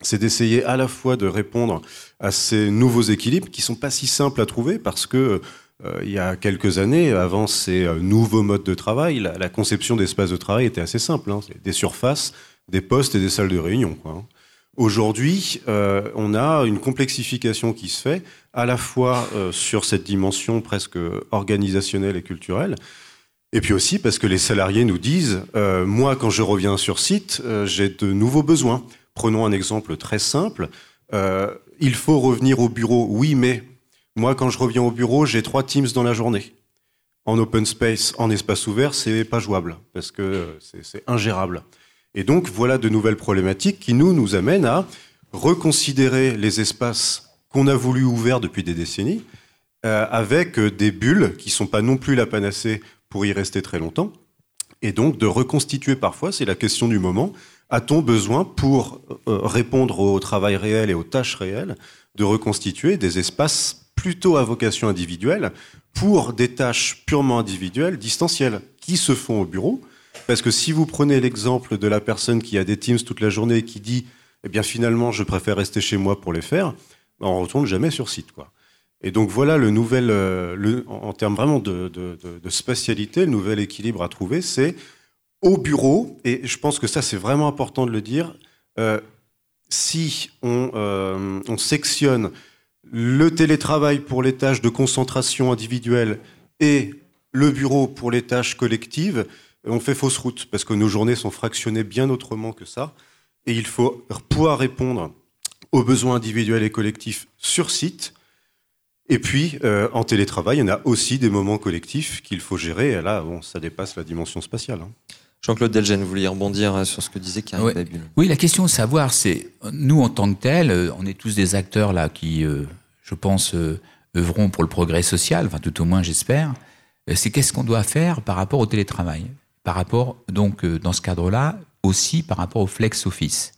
c'est d'essayer à la fois de répondre à ces nouveaux équilibres qui sont pas si simples à trouver parce que euh, il y a quelques années, avant ces nouveaux modes de travail, la, conception d'espaces de travail était assez simple. Hein. des surfaces, des postes et des salles de réunion. Hein. Aujourd'hui, euh, on a une complexification qui se fait, à la fois euh, sur cette dimension presque organisationnelle et culturelle, et puis aussi parce que les salariés nous disent, euh, moi quand je reviens sur site, j'ai de nouveaux besoins. Prenons un exemple très simple. il faut revenir au bureau, oui, mais moi quand je reviens au bureau, j'ai trois Teams dans la journée. En open space, en espace ouvert, c'est pas jouable, parce que c'est ingérable. Et donc voilà de nouvelles problématiques qui nous, nous amènent à reconsidérer les espaces qu'on a voulu ouverts depuis des décennies, euh, avec des bulles qui sont pas non plus la panacée pour y rester très longtemps, et donc de reconstituer parfois, c'est la question du moment, a-t-on besoin pour euh, répondre au travail réel et aux tâches réelles, de reconstituer des espaces plutôt à vocation individuelle pour des tâches purement individuelles, distancielles, qui se font au bureau, parce que si vous prenez l'exemple de la personne qui a des Teams toute la journée et qui dit, eh bien finalement, je préfère rester chez moi pour les faire, ben, on retourne jamais sur site, quoi. Et donc voilà le nouvel, euh, en termes vraiment de, spatialité, le nouvel équilibre à trouver, c'est au bureau, et je pense que ça c'est vraiment important de le dire, euh, si euh, on, sectionne le télétravail pour les tâches de concentration individuelle et le bureau pour les tâches collectives, on fait fausse route parce que nos journées sont fractionnées bien autrement que ça. Et il faut pouvoir répondre aux besoins individuels et collectifs sur site. Et puis, euh, en télétravail, il y en a aussi des moments collectifs qu'il faut gérer. Et là, bon, ça dépasse la dimension spatiale. Hein. Jean-Claude Delgen, vous vouliez rebondir sur ce que disait Karim oui. oui, la question de savoir, c'est nous en tant que tels, euh, on est tous des acteurs là qui, euh, je pense, œuvront pour le progrès social, enfin tout au moins j'espère. C'est qu'est-ce qu'on doit faire par rapport au télétravail? Par rapport, donc, euh, dans ce cadre-là, aussi par rapport au flex office.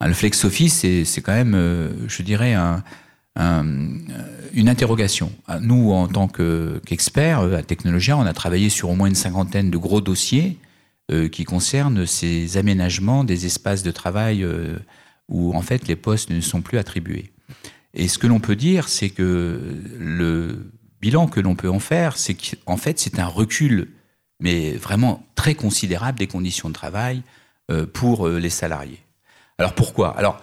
Hein, le flex office, c'est quand même, euh, je dirais, une interrogation. Ah, nous, en tant qu'experts euh, à Technologia, on a travaillé sur au moins une cinquantaine de gros dossiers qui concernent ces aménagements des espaces de travail où, en fait, les postes ne sont plus attribués. Et ce que l'on peut dire, c'est que le bilan que l'on peut en faire, c'est qu'en fait, c'est un recul mais vraiment très considérable des conditions de travail euh, pour euh, les salariés. Alors pourquoi? Alors,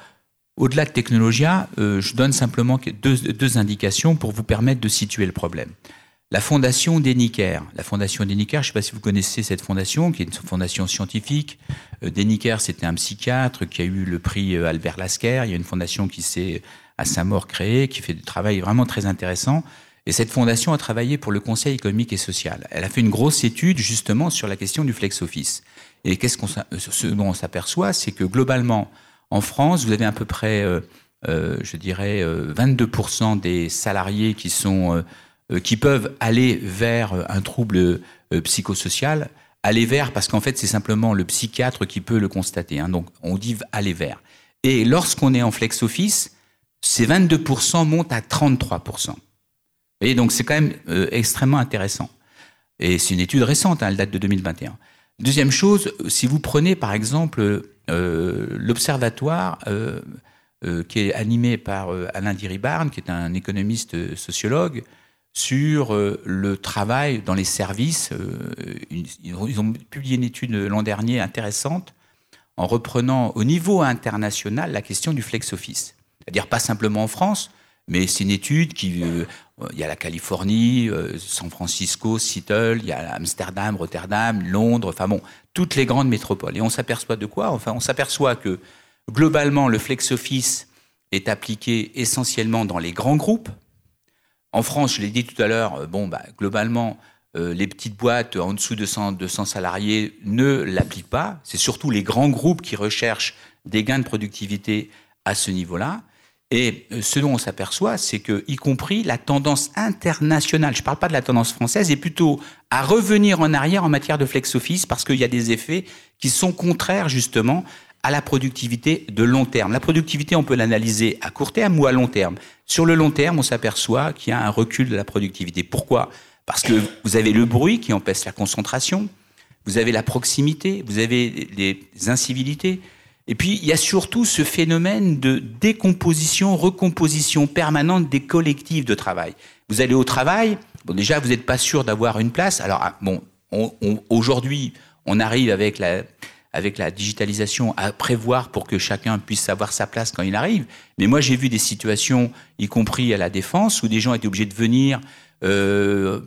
au-delà de Technologia, euh, je donne simplement deux, indications pour vous permettre de situer le problème. La fondation d'Eniker. La fondation d'Eniker, je ne sais pas si vous connaissez cette fondation, qui est une fondation scientifique Deniker, c'était un psychiatre qui a eu le prix Albert Lasker. Il y a une fondation qui s'est à sa mort créée, qui fait du travail vraiment très intéressant. Et cette fondation a travaillé pour le Conseil économique et social. Elle a fait une grosse étude justement sur la question du flex office. Et qu'est-ce qu'on, ce dont on s'aperçoit, c'est que globalement, en France, vous avez à peu près, euh, euh, je dirais, 22% euh, des salariés qui sont, qui peuvent aller vers un trouble psychosocial. Aller vers, parce qu'en fait, c'est simplement le psychiatre qui peut le constater. Hein. donc, on dit aller vers. Et lorsqu'on est en flex office, ces 22% montent à 33%. Et donc c'est quand même euh, extrêmement intéressant. Et c'est une étude récente, hein, elle date de 2021. Deuxième chose, si vous prenez par exemple euh, l'observatoire euh, qui est animé par Alain Diribarne, qui est un économiste sociologue, sur le travail dans les services. ils ont publié une étude l'an dernier intéressante en reprenant au niveau international la question du flex office. C'est-à-dire pas simplement en France, mais c'est une étude qui, euh, il y a la Californie, euh, San Francisco, Seattle, il y a Amsterdam, Rotterdam, Londres, enfin bon, toutes les grandes métropoles. Et on s'aperçoit de quoi? Enfin, on s'aperçoit que globalement, le flex office est appliqué essentiellement dans les grands groupes. En France, je l'ai dit tout à l'heure, euh, bon, bah, globalement, les petites boîtes en dessous de 100, 200 salariés ne l'appliquent pas. C'est surtout les grands groupes qui recherchent des gains de productivité à ce niveau-là. Et euh, ce dont on s'aperçoit, c'est que, y compris la tendance internationale, je ne parle pas de la tendance française, est plutôt à revenir en arrière en matière de flex office parce qu'il y a des effets qui sont contraires justement à la productivité de long terme. La productivité, on peut l'analyser à court terme ou à long terme. Sur le long terme, on s'aperçoit qu'il y a un recul de la productivité. Pourquoi? Parce que vous avez le bruit qui empêche la concentration, vous avez la proximité, vous avez les incivilités, et puis, il y a surtout ce phénomène de décomposition, recomposition permanente des collectifs de travail. Vous allez au travail, bon, déjà, vous n'êtes pas sûr d'avoir une place. Alors, ah, bon, aujourd'hui, on arrive avec la, avec la digitalisation à prévoir pour que chacun puisse savoir sa place quand il arrive. Mais moi, j'ai vu des situations, y compris à la défense, où des gens étaient obligés de venir euh,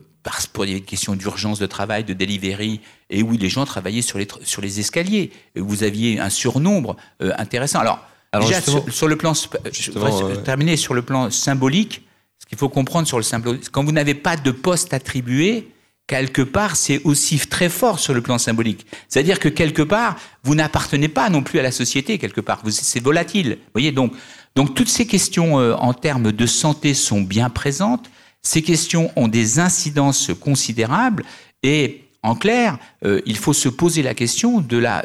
pour des questions d'urgence de travail, de delivery, et où les gens travaillaient sur les, sur les escaliers. vous aviez un surnombre euh, intéressant. Alors, déjà, sur, le plan, je terminer sur le plan symbolique, ce qu'il faut comprendre sur le symbolique, quand vous n'avez pas de poste attribué, quelque part, c'est aussi très fort sur le plan symbolique. C'est-à-dire que quelque part, vous n'appartenez pas non plus à la société, quelque part. C'est volatile. Vous voyez, donc, donc toutes ces questions euh, en termes de santé sont bien présentes. Ces questions ont des incidences considérables et en clair, euh, il faut se poser la question de, la,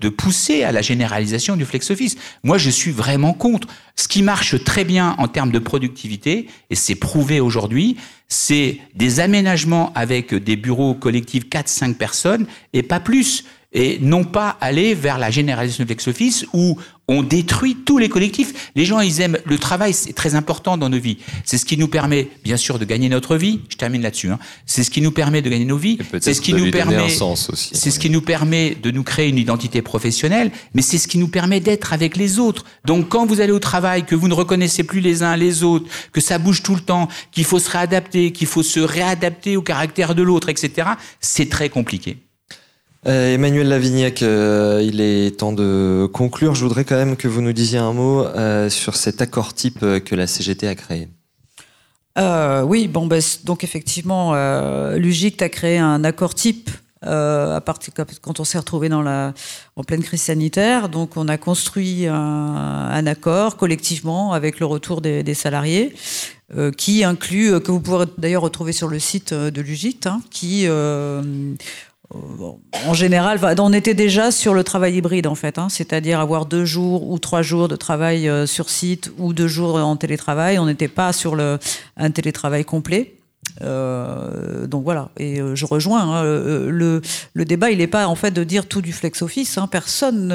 de pousser à la généralisation du flex office. Moi, je suis vraiment contre. Ce qui marche très bien en termes de productivité, et c'est prouvé aujourd'hui, c'est des aménagements avec des bureaux collectifs 4-5 personnes et pas plus et non pas aller vers la généralisation du flex office où on détruit tous les collectifs. Les gens, ils aiment le travail, c'est très important dans nos vies. C'est ce qui nous permet, bien sûr, de gagner notre vie. Je termine là-dessus. Hein. C'est ce qui nous permet de gagner nos vies. C'est ce qui nous permet. C'est ce qui nous permet de nous créer une identité professionnelle, mais c'est ce qui nous permet d'être avec les autres. Donc, quand vous allez au travail, que vous ne reconnaissez plus les uns les autres, que ça bouge tout le temps, qu'il faut se réadapter, qu'il faut se réadapter au caractère de l'autre, etc., c'est très compliqué. Euh, Emmanuel Lavignac, euh, il est temps de conclure. Je voudrais quand même que vous nous disiez un mot euh, sur cet accord type que la CGT a créé. oui, bon, ben, donc effectivement, l'UGICT a créé un accord type à partir quand on s'est retrouvé dans en pleine crise sanitaire. Donc, on a construit un, accord collectivement avec le retour des, salariés, qui inclut que vous pourrez d'ailleurs retrouver sur le site de l'UGICT, hein, qui en général, on était déjà sur le travail hybride en fait, hein. c'est-à-dire avoir deux jours ou trois jours de travail euh, sur site ou deux jours en télétravail. On n'était pas sur un télétravail complet. Euh, donc voilà, et euh, je rejoins hein, le, le, débat. Il n'est pas en fait de dire tout du flex office. Hein. Personne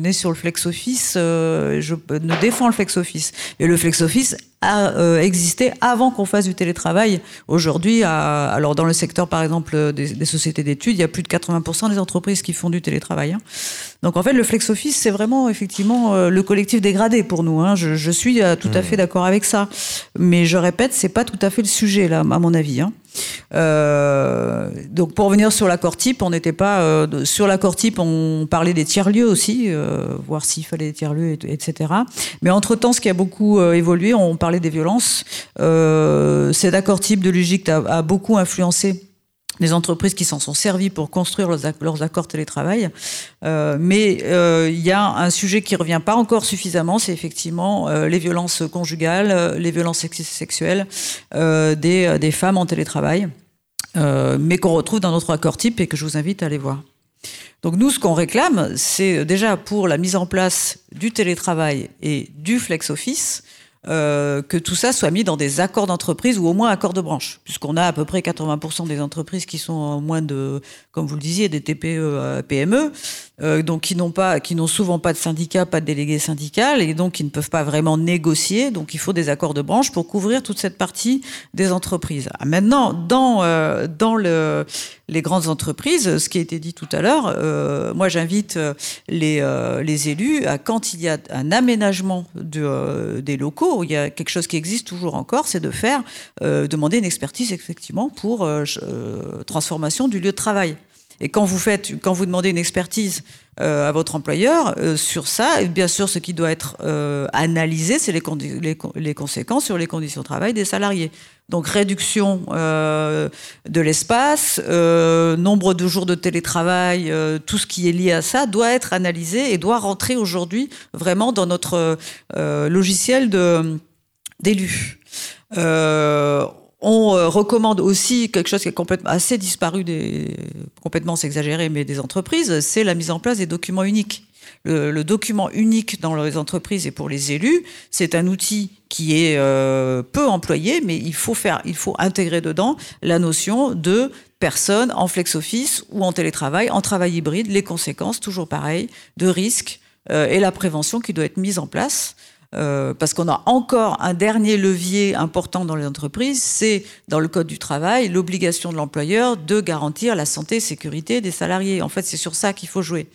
n'est sur le flex office. je ne défends le flex office. Et le flex office a existé avant qu'on fasse du télétravail. Aujourd'hui, alors dans le secteur par exemple des, sociétés d'études, il y a plus de 80% des entreprises qui font du télétravail. Hein. Donc en fait, le flex office, c'est vraiment effectivement euh, le collectif dégradé pour nous. Hein. Je, je, suis euh, tout à mmh. fait d'accord avec ça, mais je répète, c'est pas tout à fait le sujet là, à mon avis. Hein. Euh, donc pour revenir sur l'accord type, on n'était pas euh, sur l'accord type, on parlait des tiers lieux aussi, euh, voir s'il fallait des tiers lieux, etc. Mais entre temps, ce qui a beaucoup évolué, on parlait des violences. cet accord type de l'UGIC a beaucoup influencé des entreprises qui s'en sont servies pour construire leurs, accords télétravail. Euh, mais euh, il y a un sujet qui revient pas encore suffisamment, c'est effectivement euh, les violences conjugales, les violences sexuelles des, des, femmes en télétravail, mais qu'on retrouve dans notre accord type et que je vous invite à aller voir. Donc nous, ce qu'on réclame, c'est déjà pour la mise en place du télétravail et du flex office, euh, que tout ça soit mis dans des accords d'entreprise ou au moins accords de branche, puisqu'on a à peu près 80% des entreprises qui sont en moins de, comme vous le disiez, des TPE, euh, PME, euh, donc qui n'ont pas, qui n'ont souvent pas de syndicat, pas de délégué syndical, et donc qui ne peuvent pas vraiment négocier. Donc il faut des accords de branche pour couvrir toute cette partie des entreprises. Ah, maintenant, dans dans le, les grandes entreprises, ce qui a été dit tout à l'heure, moi j'invite les les élus à quand il y a un aménagement de, des locaux il y a quelque chose qui existe toujours encore, c'est de faire euh, demander une expertise effectivement pour euh, euh, transformation du lieu de travail. Et quand vous faites, quand vous demandez une expertise à votre employeur sur ça, bien sûr, ce qui doit être analysé, c'est les, conséquences sur les conditions de travail des salariés. Donc réduction de l'espace, nombre de jours de télétravail, tout ce qui est lié à ça doit être analysé et doit rentrer aujourd'hui vraiment dans notre logiciel de d'élus. Euh, on euh, recommande aussi quelque chose qui est complètement assez disparu des complètement s'exagérer mais des entreprises, c'est la mise en place des documents uniques. Le, document unique dans les entreprises et pour les élus, c'est un outil qui est euh, peu employé, mais il faut faire, il faut intégrer dedans la notion de personne en flex office ou en télétravail, en travail hybride, les conséquences, toujours pareil, de risques et la prévention qui doit être mise en place. Euh, parce qu'on a encore un dernier levier important dans les entreprises, c'est dans le code du travail l'obligation de l'employeur de garantir la santé et sécurité des salariés. En fait, c'est sur ça qu'il faut jouer.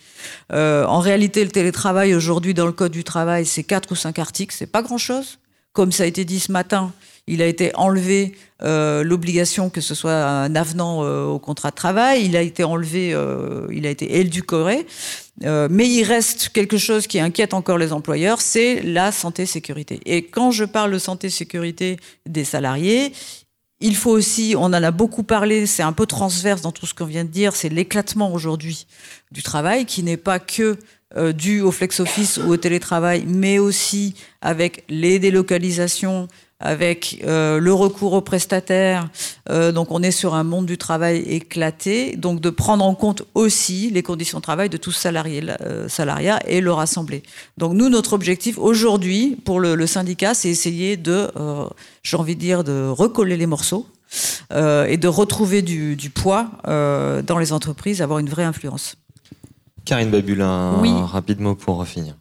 Euh, en réalité, le télétravail aujourd'hui dans le code du travail, c'est quatre ou cinq articles, c'est pas grand-chose. Comme ça a été dit ce matin, il a été enlevé euh, l'obligation que ce soit un avenant euh, au contrat de travail. Il a été enlevé, euh, il a été édulcoré. Mais il reste quelque chose qui inquiète encore les employeurs, c'est la santé-sécurité. Et quand je parle de santé-sécurité des salariés, il faut aussi, on en a beaucoup parlé, c'est un peu transverse dans tout ce qu'on vient de dire, c'est l'éclatement aujourd'hui du travail qui n'est pas que dû au flex office ou au télétravail, mais aussi avec les délocalisations, avec euh, le recours aux prestataires. Euh, donc on est sur un monde du travail éclaté. Donc de prendre en compte aussi les conditions de travail de tous salariés, euh, salariat et le rassembler. Donc nous, notre objectif aujourd'hui pour le, le syndicat, c'est essayer de, euh, j'ai envie de dire, de recoller les morceaux. et de retrouver du, du poids dans les entreprises, avoir une vraie influence. Karine Babulin, un oui. rapide mot pour finir.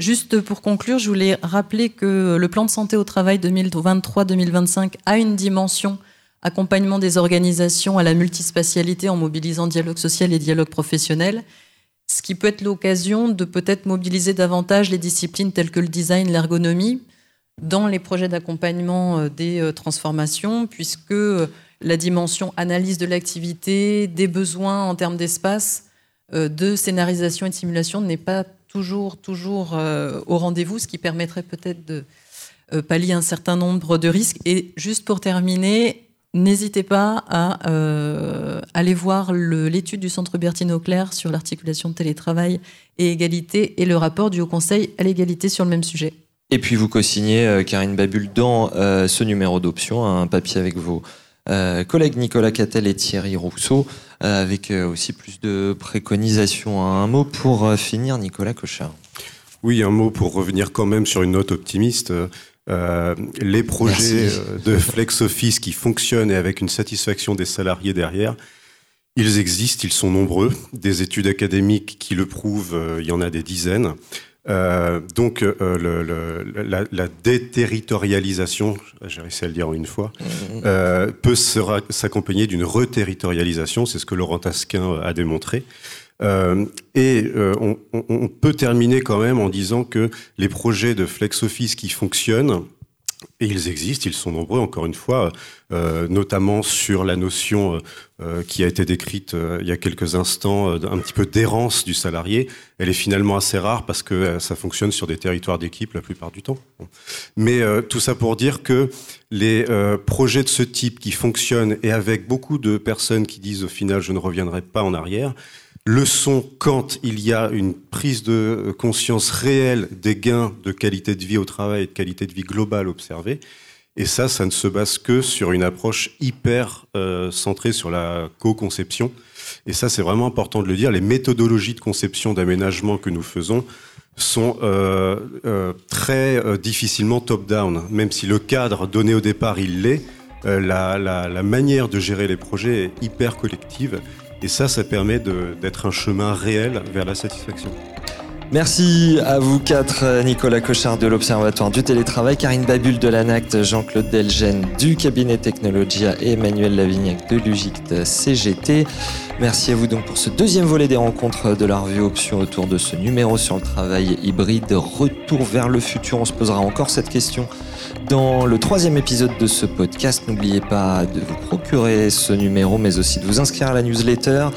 Juste pour conclure, je voulais rappeler que le plan de santé au travail 2023-2025 a une dimension accompagnement des organisations à la multispatialité en mobilisant dialogue social et dialogue professionnel, ce qui peut être l'occasion de peut-être mobiliser davantage les disciplines telles que le design, l'ergonomie dans les projets d'accompagnement euh, des euh, transformations, puisque euh, la dimension analyse de l'activité, des besoins en termes d'espace, de scénarisation et de simulation n'est pas toujours, toujours euh, au rendez-vous, ce qui permettrait peut-être de euh, pallier un certain nombre de risques. Et juste pour terminer, n'hésitez pas à euh, aller voir l'étude du Centre Bertine Auclair sur l'articulation de télétravail et égalité et le rapport du Haut Conseil à l'égalité sur le même sujet. Et puis vous co-signez, Karine Babul, dans ce numéro d'option, un papier avec vos collègues Nicolas Cattel et Thierry Rousseau avec euh, aussi plus de préconisations. Un mot pour euh, finir, Nicolas Cochard. Oui, un mot pour revenir quand même sur une note optimiste. Euh, les projets de flex office qui fonctionnent et avec une satisfaction des salariés derrière, ils existent, ils sont nombreux. Des études académiques qui le prouvent, il y en a des dizaines. Euh, donc euh, le, la, la, déterritorialisation, j'ai réussi à le dire en une fois, mmh. euh, peut s'accompagner d'une reterritorialisation, c'est ce que Laurent Tasquin a démontré. Et on, on, peut terminer quand même en disant que les projets de flex office qui fonctionnent, et ils existent, ils sont nombreux, encore une fois, euh, notamment sur la notion euh, euh, qui a été décrite il y a quelques instants, un petit peu d'errance du salarié. Elle est finalement assez rare parce que ça fonctionne sur des territoires d'équipe la plupart du temps. Mais tout ça pour dire que les projets de ce type qui fonctionnent et avec beaucoup de personnes qui disent au final je ne reviendrai pas en arrière, le sont quand il y a une prise de conscience réelle des gains de qualité de vie au travail et de qualité de vie globale observée. Et ça, ça ne se base que sur une approche hyper euh, centrée sur la co-conception. Et ça, c'est vraiment important de le dire. Les méthodologies de conception d'aménagement que nous faisons sont euh, euh, très difficilement top-down. Même si le cadre donné au départ, il l'est, la, la manière de gérer les projets est hyper collective. Et ça, ça permet d'être un chemin réel vers la satisfaction. Merci à vous quatre, Nicolas Cochard de l'Observatoire du télétravail, Karine Babul de l'ANACT, Jean-Claude Delgen du cabinet Technologia et Emmanuel Lavignac de l'UGICT CGT. Merci à vous donc pour ce deuxième volet des rencontres de la revue Option autour de ce numéro sur le travail hybride. Retour vers le futur, on se posera encore cette question dans le troisième épisode de ce podcast. N'oubliez pas de vous procurer ce numéro, mais aussi de vous inscrire à la newsletter.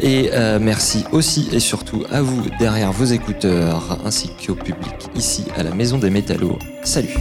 Et euh, merci aussi et surtout à vous derrière vos écouteurs, ainsi qu'au public ici à la Maison des Métallos. Salut